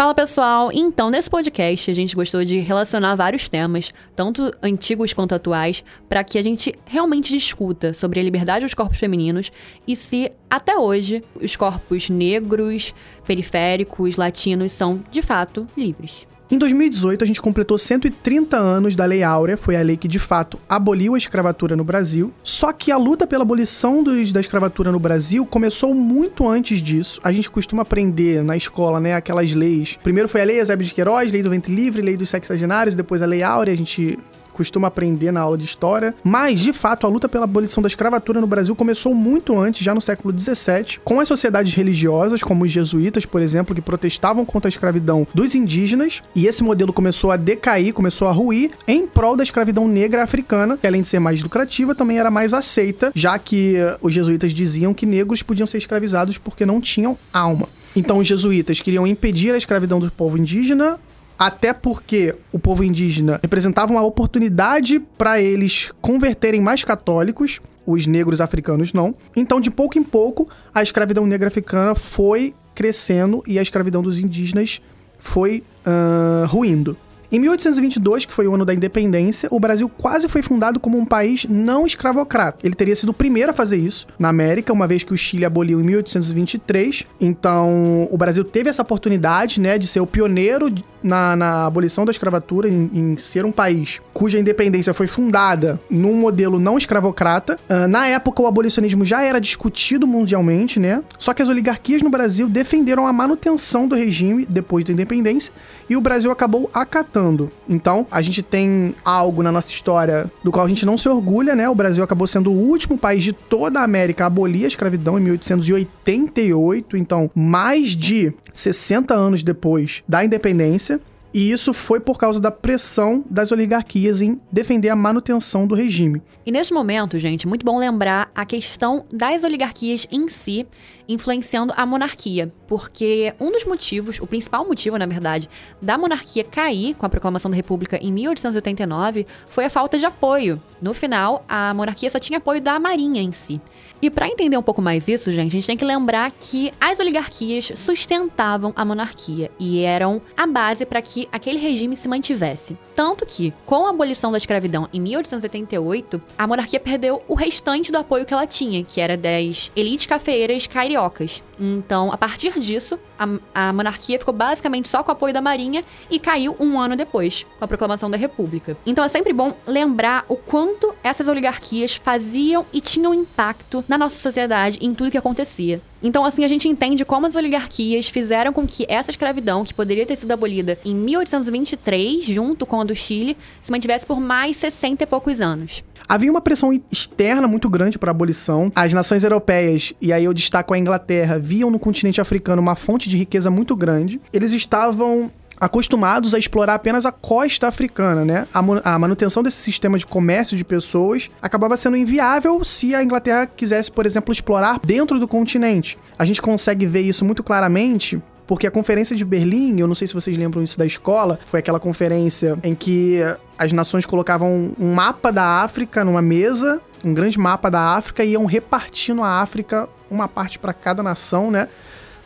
Fala pessoal, então nesse podcast a gente gostou de relacionar vários temas, tanto antigos quanto atuais, para que a gente realmente discuta sobre a liberdade dos corpos femininos e se até hoje os corpos negros, periféricos, latinos são de fato livres. Em 2018, a gente completou 130 anos da Lei Áurea, foi a lei que de fato aboliu a escravatura no Brasil. Só que a luta pela abolição dos, da escravatura no Brasil começou muito antes disso. A gente costuma aprender na escola, né, aquelas leis. Primeiro foi a Lei Eusébio de Queiroz, Lei do Ventre Livre, Lei dos Sexagenários, depois a Lei Áurea, a gente costuma aprender na aula de história. Mas, de fato, a luta pela abolição da escravatura no Brasil começou muito antes, já no século XVII, com as sociedades religiosas, como os jesuítas, por exemplo, que protestavam contra a escravidão dos indígenas. E esse modelo começou a decair, começou a ruir, em prol da escravidão negra africana, que além de ser mais lucrativa, também era mais aceita, já que eh, os jesuítas diziam que negros podiam ser escravizados porque não tinham alma. Então, os jesuítas queriam impedir a escravidão do povo indígena, até porque o povo indígena representava uma oportunidade para eles converterem mais católicos, os negros africanos não. Então, de pouco em pouco, a escravidão negra africana foi crescendo e a escravidão dos indígenas foi uh, ruindo. Em 1822, que foi o ano da independência, o Brasil quase foi fundado como um país não escravocrata. Ele teria sido o primeiro a fazer isso na América, uma vez que o Chile aboliu em 1823. Então, o Brasil teve essa oportunidade, né, de ser o pioneiro na, na abolição da escravatura, em, em, ser um país cuja independência foi fundada num modelo não escravocrata. Uh, na época, o abolicionismo já era discutido mundialmente, né? Só que as oligarquias no Brasil defenderam a manutenção do regime depois da independência e o Brasil acabou acatando. Então, a gente tem algo na nossa história do qual a gente não se orgulha, né? O Brasil acabou sendo o último país de toda a América a abolir a escravidão em 1888, então mais de 60 anos depois da independência. E isso foi por causa da pressão das oligarquias em defender a manutenção do regime. E neste momento, gente, muito bom lembrar a questão das oligarquias em si influenciando a monarquia, porque um dos motivos, o principal motivo, na verdade, da monarquia cair com a proclamação da República em 1889 foi a falta de apoio. No final, a monarquia só tinha apoio da Marinha em si. E para entender um pouco mais isso, gente, a gente tem que lembrar que as oligarquias sustentavam a monarquia e eram a base para que aquele regime se mantivesse. Tanto que, com a abolição da escravidão em 1888, a monarquia perdeu o restante do apoio que ela tinha, que era das elites cafeeiras cariocas. Então, a partir disso, a, a monarquia ficou basicamente só com o apoio da Marinha e caiu um ano depois, com a proclamação da República. Então, é sempre bom lembrar o quanto essas oligarquias faziam e tinham impacto na nossa sociedade em tudo que acontecia. Então, assim, a gente entende como as oligarquias fizeram com que essa escravidão, que poderia ter sido abolida em 1823, junto com a do Chile, se mantivesse por mais 60 e poucos anos. Havia uma pressão externa muito grande para a abolição. As nações europeias, e aí eu destaco a Inglaterra, viam no continente africano uma fonte de riqueza muito grande. Eles estavam acostumados a explorar apenas a costa africana, né? A, manutenção desse sistema de comércio de pessoas acabava sendo inviável se a Inglaterra quisesse, por exemplo, explorar dentro do continente. A gente consegue ver isso muito claramente porque a conferência de Berlim, eu não sei se vocês lembram isso da escola, foi aquela conferência em que as nações colocavam um mapa da África numa mesa, um grande mapa da África, e iam repartindo a África, uma parte para cada nação, né?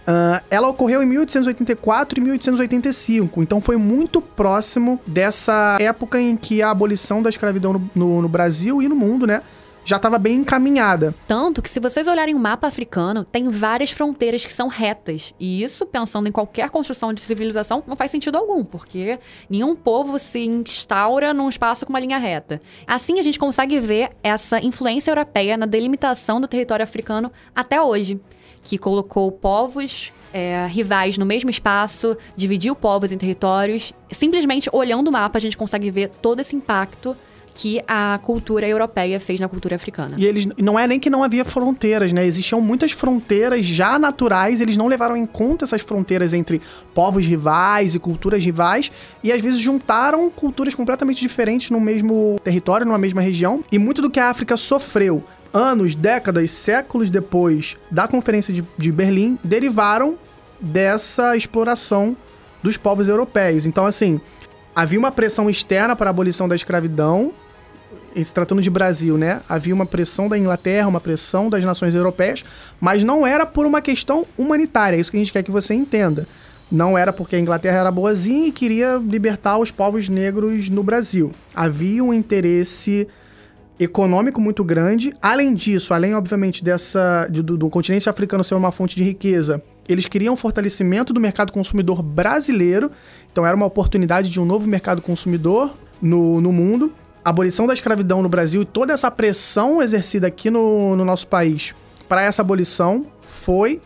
Uh, ela ocorreu em 1884 e 1885, então foi muito próximo dessa época em que a abolição da escravidão no, no, no Brasil e no mundo, né, já estava bem encaminhada. Tanto que, se vocês olharem o mapa africano, tem várias fronteiras que são retas. E isso, pensando em qualquer construção de civilização, não faz sentido algum, porque nenhum povo se instaura num espaço com uma linha reta. Assim, a gente consegue ver essa influência europeia na delimitação do território africano até hoje, que colocou povos é, rivais no mesmo espaço, dividiu povos em territórios. Simplesmente olhando o mapa, a gente consegue ver todo esse impacto que a cultura europeia fez na cultura africana. E eles não é nem que não havia fronteiras, né? Existiam muitas fronteiras já naturais, eles não levaram em conta essas fronteiras entre povos rivais e culturas rivais e às vezes juntaram culturas completamente diferentes no mesmo território, numa mesma região. E muito do que a África sofreu anos, décadas, séculos depois da Conferência de, de Berlim derivaram dessa exploração dos povos europeus. Então, assim, havia uma pressão externa para a abolição da escravidão, se tratando de Brasil, né? Havia uma pressão da Inglaterra, uma pressão das nações europeias, mas não era por uma questão humanitária, é isso que a gente quer que você entenda. Não era porque a Inglaterra era boazinha e queria libertar os povos negros no Brasil. Havia um interesse econômico muito grande. Além disso, além, obviamente, dessa de, do, do continente africano ser uma fonte de riqueza, eles queriam fortalecimento do mercado consumidor brasileiro. Então, era uma oportunidade de um novo mercado consumidor no, no mundo. A abolição da escravidão no Brasil e toda essa pressão exercida aqui no, no nosso país para essa abolição foi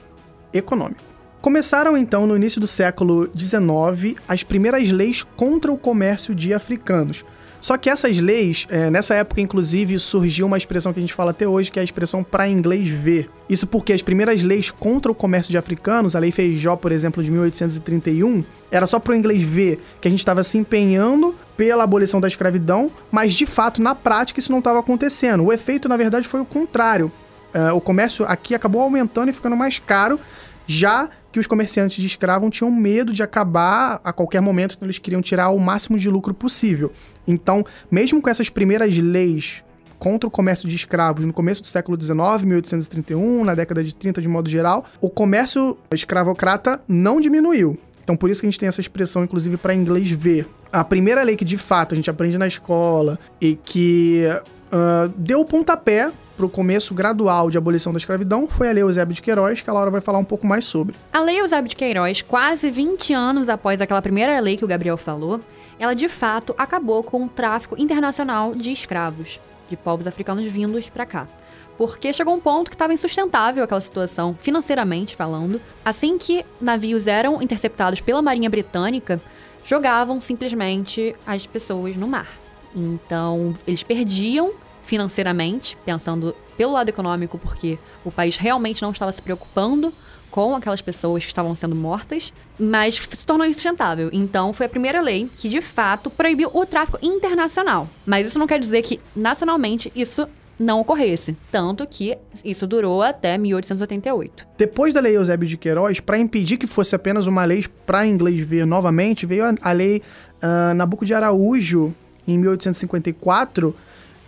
econômico. Começaram então no início do século XIX as primeiras leis contra o comércio de africanos. Só que essas leis, é, nessa época, inclusive, surgiu uma expressão que a gente fala até hoje, que é a expressão para inglês ver. Isso porque as primeiras leis contra o comércio de africanos, a Lei Feijó, por exemplo, de 1831, era só para o inglês ver que a gente estava se empenhando pela abolição da escravidão, mas de fato, na prática, isso não estava acontecendo. O efeito, na verdade, foi o contrário. É, o comércio aqui acabou aumentando e ficando mais caro, já que os comerciantes de escravos tinham medo de acabar a qualquer momento, então eles queriam tirar o máximo de lucro possível. Então, mesmo com essas primeiras leis contra o comércio de escravos no começo do século XIX, 1831, na década de 30 de modo geral, o comércio escravocrata não diminuiu. Então, por isso que a gente tem essa expressão, inclusive, para inglês ver. A primeira lei que, de fato, a gente aprende na escola e que uh, deu o pontapé o começo gradual de abolição da escravidão foi a Lei Eusébio de Queiroz, que a Laura vai falar um pouco mais sobre. A Lei Eusébio de Queiroz, quase 20 anos após aquela primeira lei que o Gabriel falou, ela de fato acabou com o tráfico internacional de escravos, de povos africanos vindos para cá. Porque chegou um ponto que estava insustentável aquela situação, financeiramente falando. Assim que navios eram interceptados pela Marinha Britânica, jogavam simplesmente as pessoas no mar. Então, eles perdiam financeiramente, pensando pelo lado econômico, porque o país realmente não estava se preocupando com aquelas pessoas que estavam sendo mortas, mas se tornou insustentável. Então, foi a primeira lei que, de fato, proibiu o tráfico internacional. Mas isso não quer dizer que, nacionalmente, isso não ocorresse. Tanto que isso durou até 1888. Depois da Lei Eusébio de Queiroz, para impedir que fosse apenas uma lei para inglês ver novamente, veio a, a Lei uh, de Araújo, em 1854,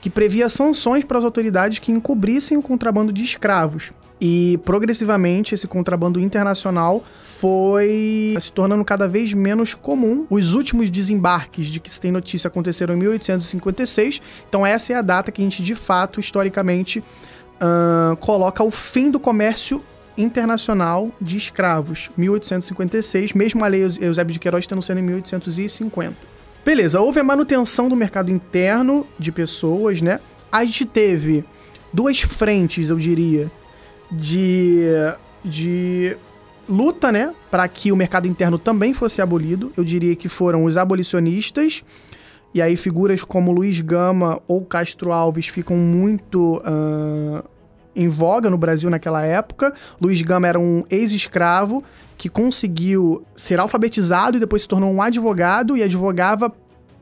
que previa sanções para as autoridades que encobrissem o contrabando de escravos. E progressivamente esse contrabando internacional foi se tornando cada vez menos comum. Os últimos desembarques de que se tem notícia aconteceram em 1856, então essa é a data que a gente de fato, historicamente, uh, coloca o fim do comércio internacional de escravos, 1856, mesmo a lei Eusébio de Queiroz tendo sendo em 1850. Beleza, houve a manutenção do mercado interno de pessoas, né? A gente teve duas frentes, eu diria, de, de luta, né, para que o mercado interno também fosse abolido. Eu diria que foram os abolicionistas, e aí figuras como Luiz Gama ou Castro Alves ficam muito uh, em voga no Brasil naquela época. Luiz Gama era um ex-escravo que conseguiu ser alfabetizado e depois se tornou um advogado e advogava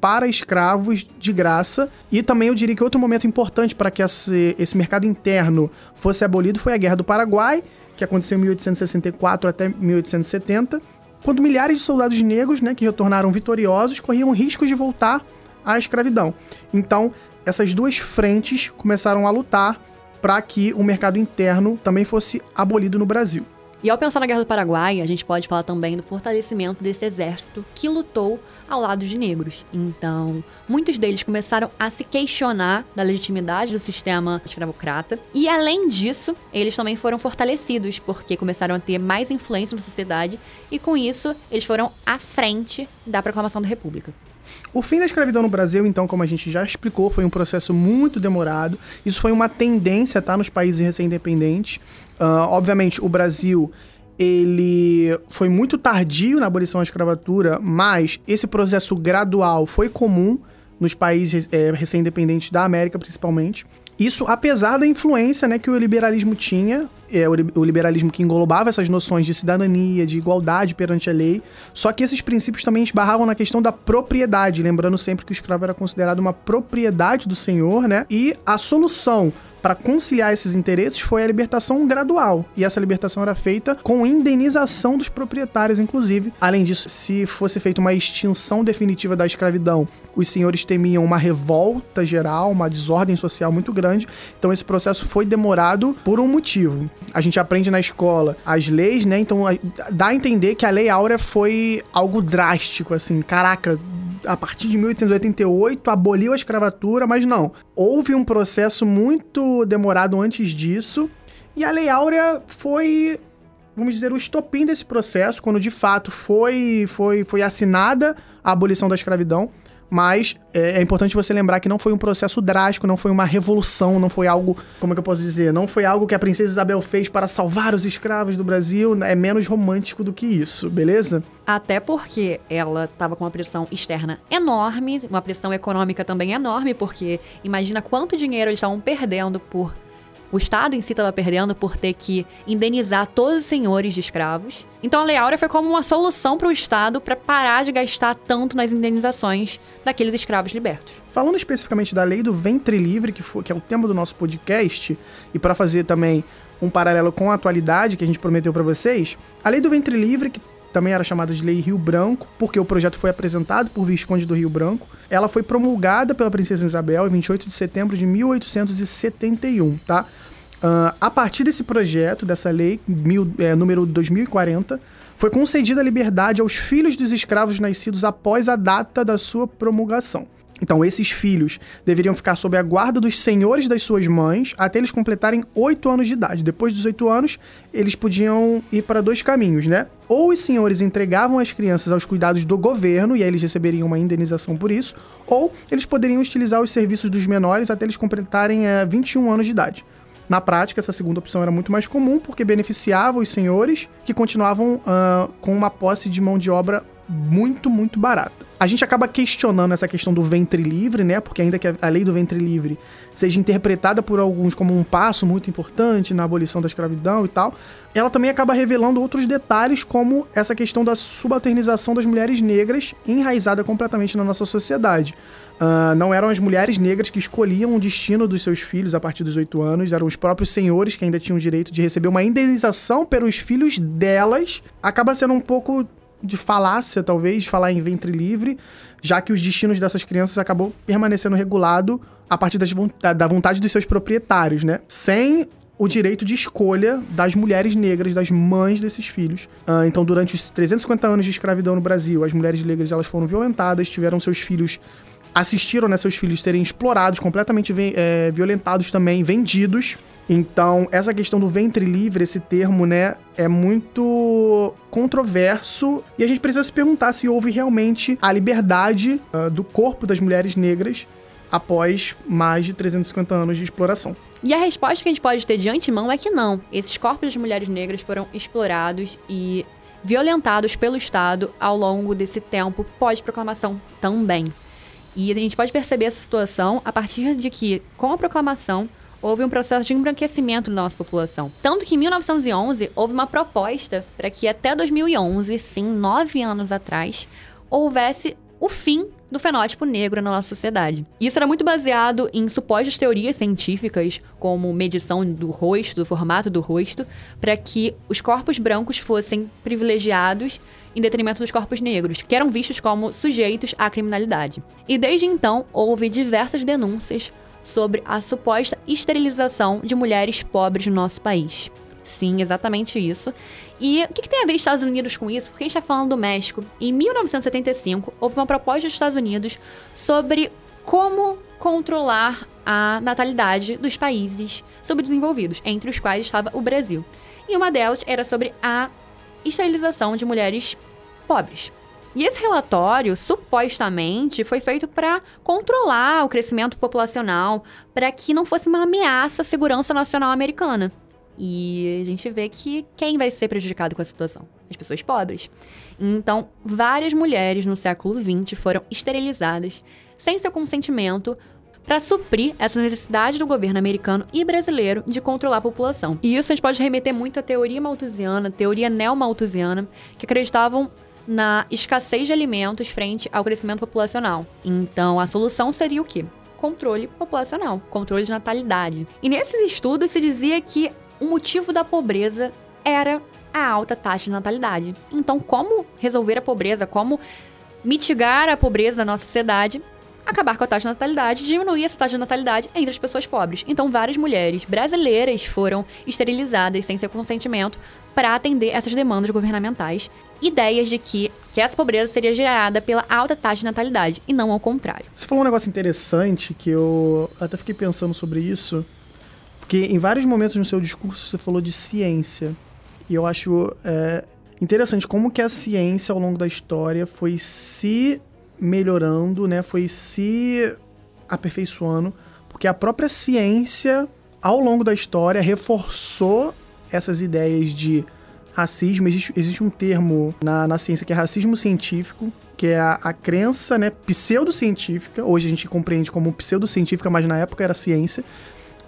para escravos de graça. E também eu diria que outro momento importante para que esse, esse mercado interno fosse abolido foi a Guerra do Paraguai, que aconteceu em 1864 até 1870, quando milhares de soldados negros, né, que retornaram vitoriosos, corriam riscos de voltar à escravidão. Então, essas duas frentes começaram a lutar para que o mercado interno também fosse abolido no Brasil. E ao pensar na Guerra do Paraguai, a gente pode falar também do fortalecimento desse exército que lutou ao lado de negros. Então, muitos deles começaram a se questionar da legitimidade do sistema escravocrata. E além disso, eles também foram fortalecidos, porque começaram a ter mais influência na sociedade e com isso eles foram à frente da proclamação da República. O fim da escravidão no Brasil, então, como a gente já explicou, foi um processo muito demorado. Isso foi uma tendência, tá, nos países recém-independentes. Uh, obviamente, o Brasil ele foi muito tardio na abolição da escravatura, mas esse processo gradual foi comum nos países é, recém-independentes da América, principalmente. Isso apesar da influência né, que o liberalismo tinha, é, o liberalismo que englobava essas noções de cidadania, de igualdade perante a lei, só que esses princípios também esbarravam na questão da propriedade, lembrando sempre que o escravo era considerado uma propriedade do senhor, né? E a solução para conciliar esses interesses foi a libertação gradual. E essa libertação era feita com indenização dos proprietários, inclusive. Além disso, se fosse feita uma extinção definitiva da escravidão, os senhores temiam uma revolta geral, uma desordem social muito grande. Então esse processo foi demorado por um motivo. A gente aprende na escola as leis, né? Então dá a entender que a Lei Áurea foi algo drástico, assim. Caraca, a partir de 1888 aboliu a escravatura, mas não. Houve um processo muito demorado antes disso. E a Lei Áurea foi, vamos dizer, o estopim desse processo, quando de fato foi, foi, foi assinada a abolição da escravidão. Mas é, é, importante você lembrar que não foi um processo drástico, não foi uma revolução, não foi algo, como é que eu posso dizer? Não foi algo que a princesa Isabel fez para salvar os escravos do Brasil. É menos romântico do que isso, beleza? Até porque ela estava com uma pressão externa enorme, uma pressão econômica também enorme, porque imagina quanto dinheiro eles estavam perdendo por o Estado em si estava perdendo por ter que indenizar todos os senhores de escravos. Então a Lei Áurea foi como uma solução para o Estado para parar de gastar tanto nas indenizações daqueles escravos libertos. Falando especificamente da Lei do Ventre Livre, que, foi, que é o tema do nosso podcast, e para fazer também um paralelo com a atualidade que a gente prometeu para vocês, a Lei do Ventre Livre, que também era chamada de Lei Rio Branco, porque o projeto foi apresentado por Visconde do Rio Branco. Ela foi promulgada pela Princesa Isabel em 28 de setembro de 1871, tá? Uh, a partir desse projeto, dessa lei, mil, é, número 2040, foi concedida a liberdade aos filhos dos escravos nascidos após a data da sua promulgação. Então, esses filhos deveriam ficar sob a guarda dos senhores das suas mães até eles completarem oito anos de idade. Depois dos oito anos, eles podiam ir para dois caminhos, né? Ou os senhores entregavam as crianças aos cuidados do governo e aí eles receberiam uma indenização por isso, ou eles poderiam utilizar os serviços dos menores até eles completarem é, 21 anos de idade. Na prática, essa segunda opção era muito mais comum porque beneficiava os senhores que continuavam uh, com uma posse de mão de obra muito, muito barata. A gente acaba questionando essa questão do ventre livre, né? Porque ainda que a lei do ventre livre seja interpretada por alguns como um passo muito importante na abolição da escravidão e tal, ela também acaba revelando outros detalhes, como essa questão da subalternização das mulheres negras enraizada completamente na nossa sociedade. Uh, não eram as mulheres negras que escolhiam o destino dos seus filhos a partir dos oito anos, eram os próprios senhores que ainda tinham o direito de receber uma indenização pelos filhos delas. Acaba sendo um pouco de falácia, talvez, falar em ventre livre, já que os destinos dessas crianças acabou permanecendo regulado a partir das, da vontade dos seus proprietários, né? Sem o direito de escolha das mulheres negras, das mães desses filhos. Uh, então, durante os 350 anos de escravidão no Brasil, as mulheres negras elas foram violentadas, tiveram seus filhos assistiram né, seus filhos serem explorados, completamente é, violentados também, vendidos. Então, essa questão do ventre livre, esse termo, né, é muito controverso e a gente precisa se perguntar se houve realmente a liberdade uh, do corpo das mulheres negras após mais de 350 anos de exploração. E a resposta que a gente pode ter de antemão é que não. Esses corpos de mulheres negras foram explorados e violentados pelo Estado ao longo desse tempo pós-proclamação também. E a gente pode perceber essa situação a partir de que, com a proclamação, houve um processo de embranquecimento da nossa população. Tanto que em 1911 houve uma proposta para que até 2011, sim, nove anos atrás, houvesse o fim do fenótipo negro na nossa sociedade. Isso era muito baseado em supostas teorias científicas, como medição do rosto, do formato do rosto, para que os corpos brancos fossem privilegiados em detrimento dos corpos negros, que eram vistos como sujeitos à criminalidade. E desde então houve diversas denúncias sobre a suposta esterilização de mulheres pobres no nosso país. Sim, exatamente isso. E o que, que, tem a ver Estados Unidos com isso? Porque a gente está falando do México. Em 1975, houve uma proposta dos Estados Unidos sobre como controlar a natalidade dos países subdesenvolvidos, entre os quais estava o Brasil. E uma delas era sobre a esterilização de mulheres pobres. E esse relatório, supostamente, foi feito para controlar o crescimento populacional, para que não fosse uma ameaça à segurança nacional americana. E a gente vê que quem vai ser prejudicado com a situação? As pessoas pobres. Então, várias mulheres no século XX foram esterilizadas sem seu consentimento para suprir essa necessidade do governo americano e brasileiro de controlar a população. E isso a gente pode remeter muito à teoria malthusiana, teoria neo-malthusiana, que acreditavam na escassez de alimentos frente ao crescimento populacional. Então, a solução seria o quê? controle populacional, controle de natalidade. E nesses estudos se dizia que o motivo da pobreza era a alta taxa de natalidade. Então, como resolver a pobreza, como mitigar a pobreza da nossa sociedade? Acabar com a taxa de natalidade, diminuir essa taxa de natalidade entre as pessoas pobres. Então, várias mulheres brasileiras foram esterilizadas sem seu consentimento para atender essas demandas governamentais. Ideias de que, que essa pobreza seria gerada pela alta taxa de natalidade e não ao contrário. Você falou um negócio interessante que eu até fiquei pensando sobre isso, porque em vários momentos no seu discurso você falou de ciência. E eu acho é, interessante como que a ciência ao longo da história foi se melhorando, né? Foi se aperfeiçoando, porque a própria ciência ao longo da história reforçou essas ideias de racismo. Existe, existe um termo na, na ciência que é racismo científico, que é a, a crença né, pseudocientífica, hoje a gente compreende como pseudocientífica, mas na época era ciência,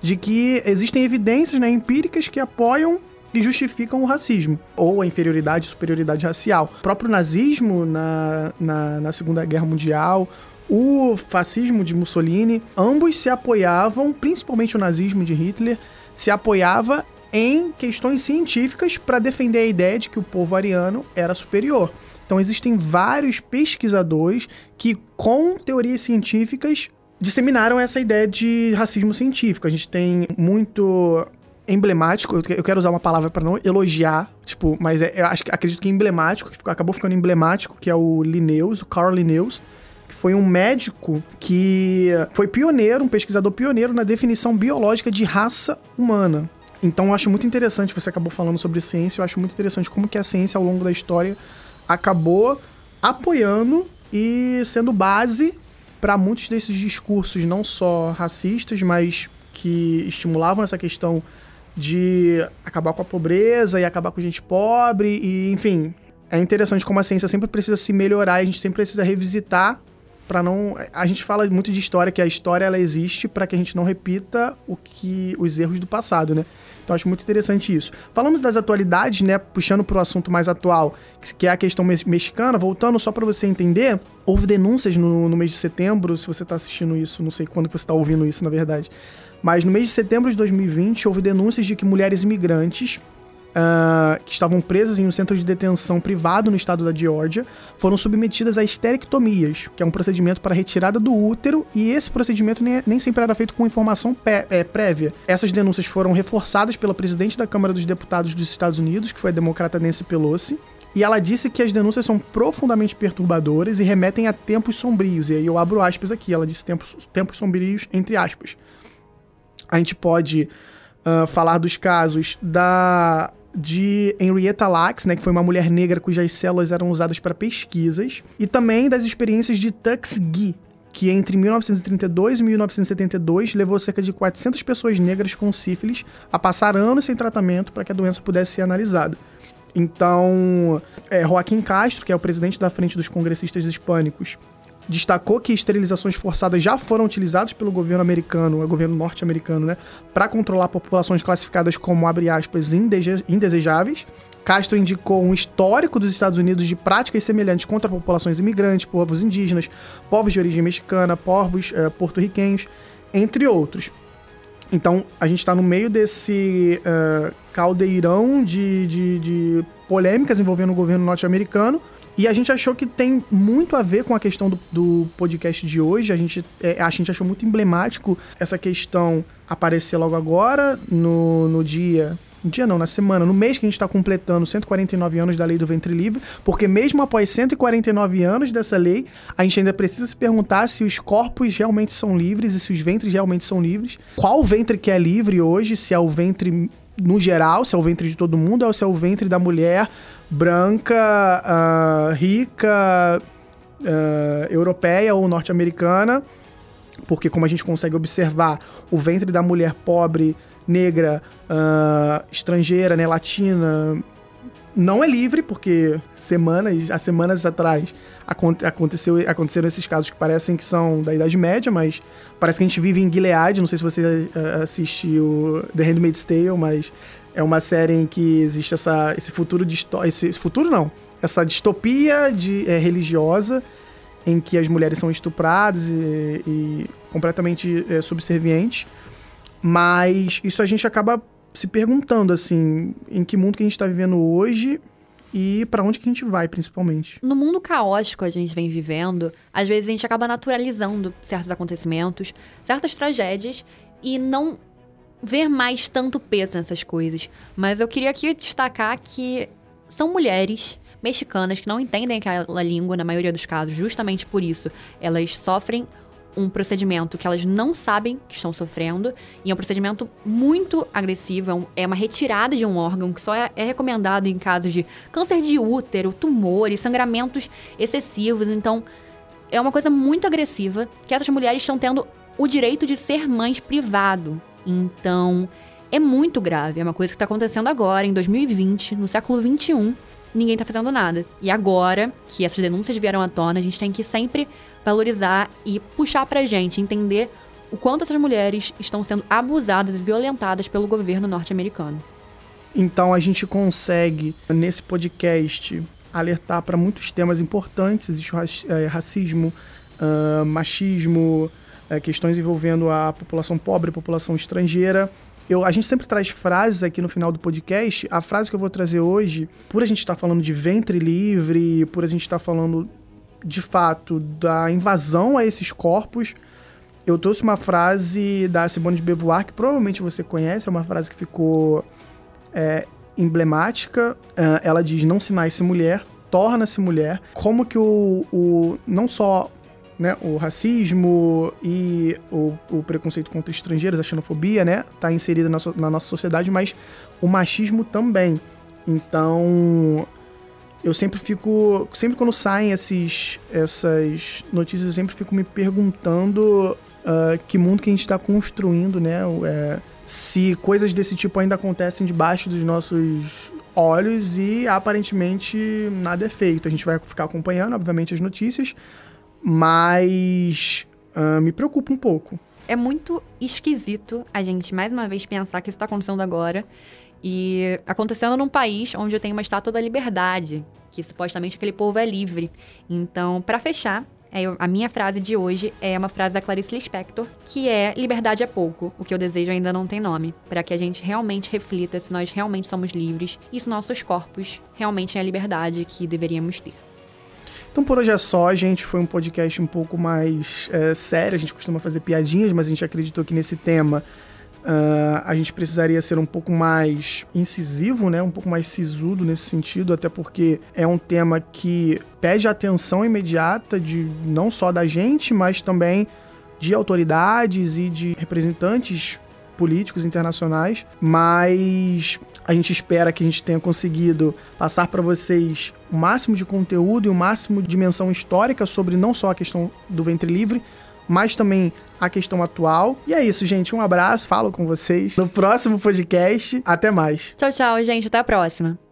de que existem evidências né, empíricas que apoiam e justificam o racismo, ou a inferioridade e superioridade racial. O próprio nazismo na, na, na Segunda Guerra Mundial, o fascismo de Mussolini, ambos se apoiavam, principalmente o nazismo de Hitler, se apoiava em questões científicas para defender a ideia de que o povo ariano era superior. Então existem vários pesquisadores que, com teorias científicas, disseminaram essa ideia de racismo científico. A gente tem muito emblemático, eu quero usar uma palavra para não elogiar, tipo, mas é, eu acho acredito que é emblemático, que acabou ficando emblemático, que é o Linnaeus, o Carl Linnaeus, que foi um médico que foi pioneiro, um pesquisador pioneiro na definição biológica de raça humana. Então eu acho muito interessante, você acabou falando sobre ciência, eu acho muito interessante como que a ciência ao longo da história acabou apoiando e sendo base para muitos desses discursos não só racistas, mas que estimulavam essa questão de acabar com a pobreza e acabar com gente pobre e, enfim, é interessante como a ciência sempre precisa se melhorar, a gente sempre precisa revisitar para não, a gente fala muito de história que a história ela existe para que a gente não repita o que os erros do passado, né? Então acho muito interessante isso. Falando das atualidades, né, puxando para o assunto mais atual, que é a questão mexicana, voltando só para você entender, houve denúncias no, no mês de setembro, se você está assistindo isso, não sei quando que você está ouvindo isso, na verdade mas no mês de setembro de 2020 houve denúncias de que mulheres imigrantes Uh, que estavam presas em um centro de detenção privado no estado da Geórgia, foram submetidas a esterectomias, que é um procedimento para retirada do útero, e esse procedimento nem, nem sempre era feito com informação é, prévia. Essas denúncias foram reforçadas pela presidente da Câmara dos Deputados dos Estados Unidos, que foi a democrata Nancy Pelosi, e ela disse que as denúncias são profundamente perturbadoras e remetem a tempos sombrios. E aí eu abro aspas aqui, ela disse tempos, tempos sombrios entre aspas. A gente pode uh, falar dos casos da de Henrietta Lacks, né, que foi uma mulher negra cujas células eram usadas para pesquisas, e também das experiências de Tuskegee, que entre 1932 e 1972 levou cerca de 400 pessoas negras com sífilis a passar anos sem tratamento para que a doença pudesse ser analisada. Então, é, Joaquim Castro, que é o presidente da Frente dos Congressistas Hispânicos, destacou que esterilizações forçadas já foram utilizadas pelo governo americano, o governo norte-americano, né, para controlar populações classificadas como, abre aspas, indesejáveis. Castro indicou um histórico dos Estados Unidos de práticas semelhantes contra populações imigrantes, povos indígenas, povos de origem mexicana, povos uh, porto-riquenhos, entre outros. Então, a gente está no meio desse uh, caldeirão de, de, de polêmicas envolvendo o governo norte-americano, e a gente achou que tem muito a ver com a questão do, do podcast de hoje. A gente, é, a gente achou muito emblemático essa questão aparecer logo agora, no, no dia no dia não, na semana, no mês que a gente está completando 149 anos da lei do ventre livre, porque mesmo após 149 anos dessa lei, a gente ainda precisa se perguntar se os corpos realmente são livres e se os ventres realmente são livres. Qual ventre que é livre hoje, se é o ventre no geral, se é o ventre de todo mundo ou se é o ventre da mulher branca, uh, rica, uh, europeia ou norte-americana, porque como a gente consegue observar, o ventre da mulher pobre, negra, uh, estrangeira, né, latina, não é livre, porque semanas, há semanas atrás aconteceu, aconteceram esses casos que parecem que são da Idade Média, mas parece que a gente vive em Gilead. Não sei se você assistiu The Handmaid's Tale, mas é uma série em que existe essa, esse futuro de esse, esse futuro não, essa distopia de, é, religiosa em que as mulheres são estupradas e, e completamente é, subservientes. Mas isso a gente acaba se perguntando, assim, em que mundo que a gente está vivendo hoje e para onde que a gente vai, principalmente. No mundo caótico a gente vem vivendo, às vezes a gente acaba naturalizando certos acontecimentos, certas tragédias e não ver mais tanto peso nessas coisas. Mas eu queria aqui destacar que são mulheres mexicanas que não entendem aquela língua na maioria dos casos, justamente por isso elas sofrem um procedimento que elas não sabem que estão sofrendo, e é um procedimento muito agressivo, é, é uma retirada de um órgão que só é, é recomendado em casos de câncer de útero, tumores, sangramentos excessivos. Então, é uma coisa muito agressiva que essas mulheres estão tendo o direito de ser mães privado. Então, é muito grave. É uma coisa que está acontecendo agora, em 2020, no século 21. Ninguém está fazendo nada. E agora que essas denúncias vieram à tona, a gente tem que sempre valorizar e puxar pra gente, entender o quanto essas mulheres estão sendo abusadas e violentadas pelo governo norte-americano. Então a gente consegue, nesse podcast, alertar para muitos temas importantes. Existe o é, racismo, uh, machismo, uh, questões envolvendo a população pobre, população estrangeira. Eu, a gente sempre traz frases aqui no final do podcast. A frase que eu vou trazer hoje, por a gente estar tá falando de ventre livre, por a gente estar tá falando de fato, da invasão a esses corpos, eu trouxe uma frase da Simone de Beauvoir, que provavelmente você conhece, é uma frase que ficou é, emblemática. Uh, ela diz: Não se nasce mulher, torna-se mulher. Como que o, o não só né, o racismo e o, o, preconceito contra estrangeiros, a xenofobia, né, tá inserida na, so, na nossa sociedade, mas o machismo também. Então, eu sempre fico. Sempre quando saem esses, essas notícias, eu sempre fico me perguntando uh, que mundo que a gente está construindo, né? É, se coisas desse tipo ainda acontecem debaixo dos nossos olhos e aparentemente nada é feito. A gente vai ficar acompanhando, obviamente, as notícias, mas uh, me preocupa um pouco. É muito esquisito a gente, mais uma vez, pensar que isso está acontecendo agora e acontecendo num país onde tem uma estátua da liberdade, que supostamente aquele povo é livre. Então, para fechar, é, a minha frase de hoje é uma frase da Clarice Lispector, que é liberdade é pouco, o que eu desejo ainda não tem nome, para que a gente realmente reflita se nós realmente somos livres e se nossos corpos realmente é a liberdade que deveríamos ter. Então por hoje é só, gente. Foi um podcast um pouco mais é, sério. A gente costuma fazer piadinhas, mas a gente acreditou que nesse tema Uh, a gente precisaria ser um pouco mais incisivo, né? um pouco mais sisudo nesse sentido, até porque é um tema que pede atenção imediata de não só da gente, mas também de autoridades e de representantes políticos internacionais. Mas a gente espera que a gente tenha conseguido passar para vocês o máximo de conteúdo e o máximo de dimensão histórica sobre não só a questão do ventre livre, mas também a questão atual. E é isso, gente. Um abraço, falo com vocês no próximo podcast. Até mais. Tchau, tchau, gente. Até a próxima.